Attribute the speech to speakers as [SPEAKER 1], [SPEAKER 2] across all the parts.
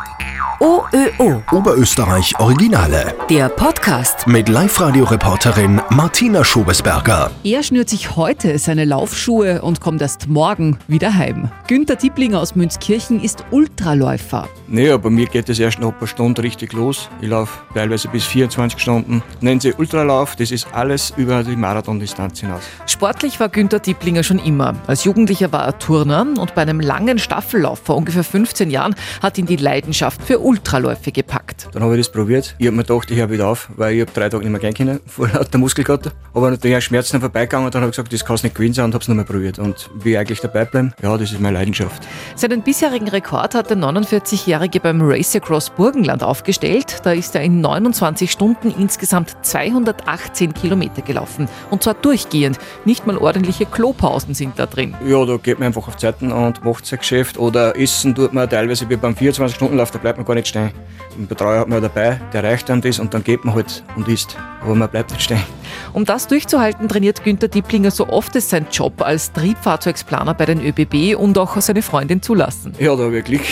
[SPEAKER 1] Boy. OÖO.
[SPEAKER 2] Oberösterreich Originale.
[SPEAKER 1] Der Podcast.
[SPEAKER 2] Mit Live-Radio-Reporterin Martina Schobesberger.
[SPEAKER 3] Er schnürt sich heute seine Laufschuhe und kommt erst morgen wieder heim. Günter Dieblinger aus Münzkirchen ist Ultraläufer.
[SPEAKER 4] Naja, bei mir geht es erst nach ein paar Stunden richtig los. Ich laufe teilweise bis 24 Stunden. Nennen sie Ultralauf, das ist alles über die Marathondistanz hinaus.
[SPEAKER 3] Sportlich war Günter Dieblinger schon immer. Als Jugendlicher war er Turner und bei einem langen Staffellauf vor ungefähr 15 Jahren hat ihn die Leidenschaft für Ultraläufe gepackt.
[SPEAKER 4] Dann habe ich das probiert. Ich habe mir gedacht, ich höre wieder auf, weil ich habe drei Tage nicht mehr gehen können, vor lauter Muskelkater. Aber natürlich auch Schmerzen vorbeigegangen und dann habe ich gesagt, das kann es nicht gewinnen sein und habe es nochmal probiert. Und wie ich eigentlich dabei bleiben, ja, das ist meine Leidenschaft.
[SPEAKER 3] Seinen bisherigen Rekord hat der 49-Jährige beim Race Across Burgenland aufgestellt. Da ist er in 29 Stunden insgesamt 218 Kilometer gelaufen. Und zwar durchgehend. Nicht mal ordentliche Klopausen sind da drin.
[SPEAKER 4] Ja, da geht man einfach auf Zeiten und macht sein Geschäft. Oder essen tut man teilweise wie beim 24-Stunden-Lauf, da bleibt man gar nicht stehen. Ein Betreuer hat man dabei, der reicht einem das und dann geht man halt und isst. Aber man bleibt nicht stehen.
[SPEAKER 3] Um das durchzuhalten, trainiert Günter Dieblinger so oft es sein Job als Triebfahrzeugsplaner bei den ÖBB und auch seine Freundin zulassen.
[SPEAKER 4] Ja, da habe ich Glück.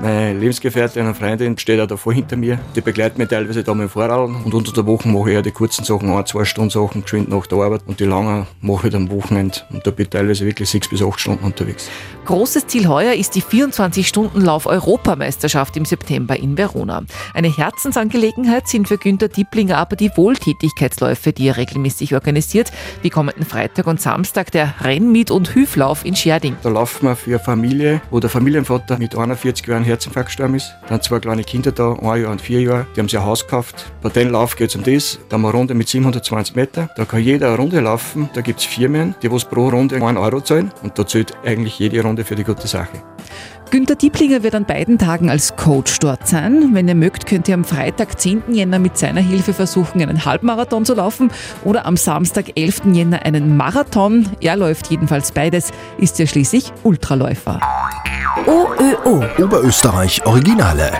[SPEAKER 4] Meine Lebensgefährtin und Freundin steht auch davor hinter mir. Die begleitet mich teilweise da mit dem Fahrrad. Und unter der Woche mache ich ja die kurzen Sachen, ein, zwei Stunden Sachen, geschwind nach der Arbeit. Und die langen mache ich am Wochenende. Und da bin ich teilweise wirklich sechs bis acht Stunden unterwegs.
[SPEAKER 3] Großes Ziel heuer ist die 24-Stunden-Lauf-Europameisterschaft im September in Verona. Eine Herzensangelegenheit sind für Günter Dieblinger aber die Wohltätigkeitsläufe, die er regelmäßig organisiert, wie kommenden Freitag und Samstag der Rennmiet- und Hüflauf in Scherding.
[SPEAKER 4] Da laufen wir für eine Familie, wo der Familienvater mit 41 Jahren Herzinfarkt gestorben ist. Dann zwei kleine Kinder da, ein Jahr und vier Jahre. Die haben sich ein Haus gekauft. Bei dem Lauf geht es um das. Da haben wir eine Runde mit 720 Meter. Da kann jeder eine Runde laufen. Da gibt es Firmen, die was pro Runde 1 Euro zahlen. Und da zählt eigentlich jede Runde für die gute Sache.
[SPEAKER 3] Günter Dieblinger wird an beiden Tagen als Coach dort sein. Wenn ihr mögt, könnt ihr am Freitag, 10. Jänner mit seiner Hilfe versuchen, einen Halbmarathon zu laufen oder am Samstag, 11. Jänner einen Marathon. Er läuft jedenfalls beides, ist ja schließlich Ultraläufer.
[SPEAKER 1] OÖO.
[SPEAKER 2] Oberösterreich Originale.